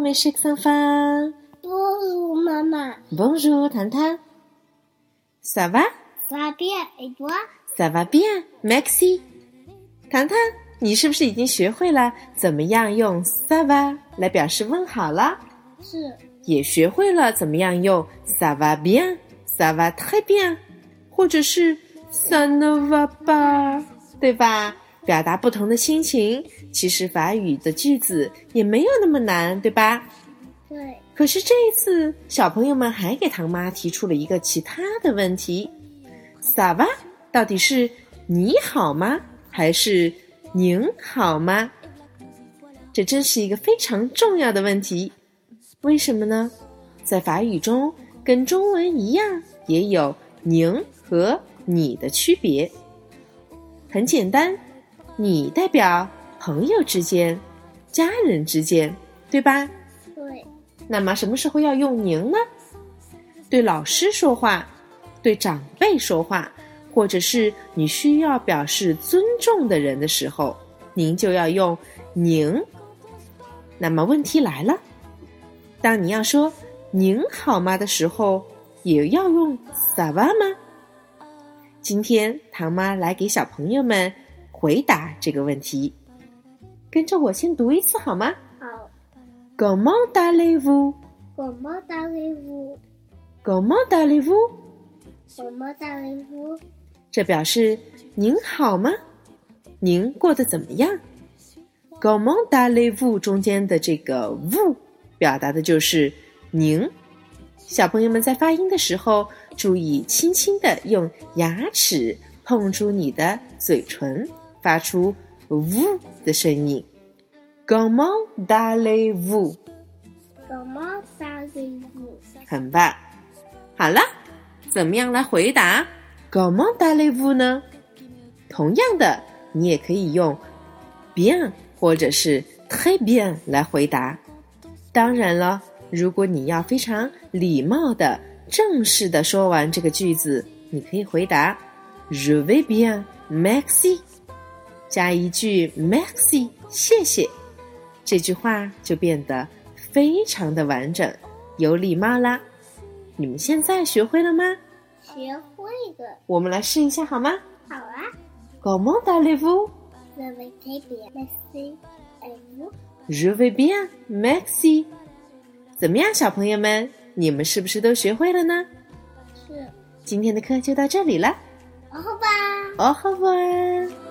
mes chers enfants. 不如妈妈 Bonjour, 糖糖。Ça va?，ça bien et toi？Ça va bien, merci. 糖糖，你是不是已经学会了怎么样用 ça va 来表示问好了？是也学会了怎么样用 ça va bien, ça va très bien，或者是 ça ne va pas，对吧？表达不同的心情，其实法语的句子也没有那么难，对吧？对，可是这一次，小朋友们还给唐妈提出了一个其他的问题：“ça va？到底是你好吗，还是您好吗？”这真是一个非常重要的问题。为什么呢？在法语中，跟中文一样，也有“您”和“你”的区别。很简单，“你”代表朋友之间、家人之间，对吧？对，那么什么时候要用您呢？对老师说话，对长辈说话，或者是你需要表示尊重的人的时候，您就要用您。那么问题来了，当你要说“您好吗”的时候，也要用 “ça va” 吗？今天唐妈来给小朋友们回答这个问题，跟着我先读一次好吗？好。Comment allez-vous? Comment allez-vous? Comment allez-vous? Comment allez-vous? 这表示您好吗？您过得怎么样？Comment allez-vous 中间的这个 vous 表达的就是您。小朋友们在发音的时候，注意轻轻的用牙齿碰触你的嘴唇，发出 vous 的声音。Comment allez-vous？Comment allez-vous? 很棒。好了，怎么样来回答 “Comment allez-vous” 呢？同样的，你也可以用 “bien” 或者是 “très bien” 来回答。当然了，如果你要非常礼貌的、正式的说完这个句子，你可以回答 “Je vais bien, merci”，加一句 “merci”，谢谢。这句话就变得非常的完整，有礼貌啦。你们现在学会了吗？学会了，我们来试一下好吗好啊。？Comment allez-vous? Je vais très bien, merci. Et vous? Je vais bien, merci. 怎么样，小朋友们，你们是不是都学会了呢？是。今天的课就到这里了。Au revoir. Au revoir.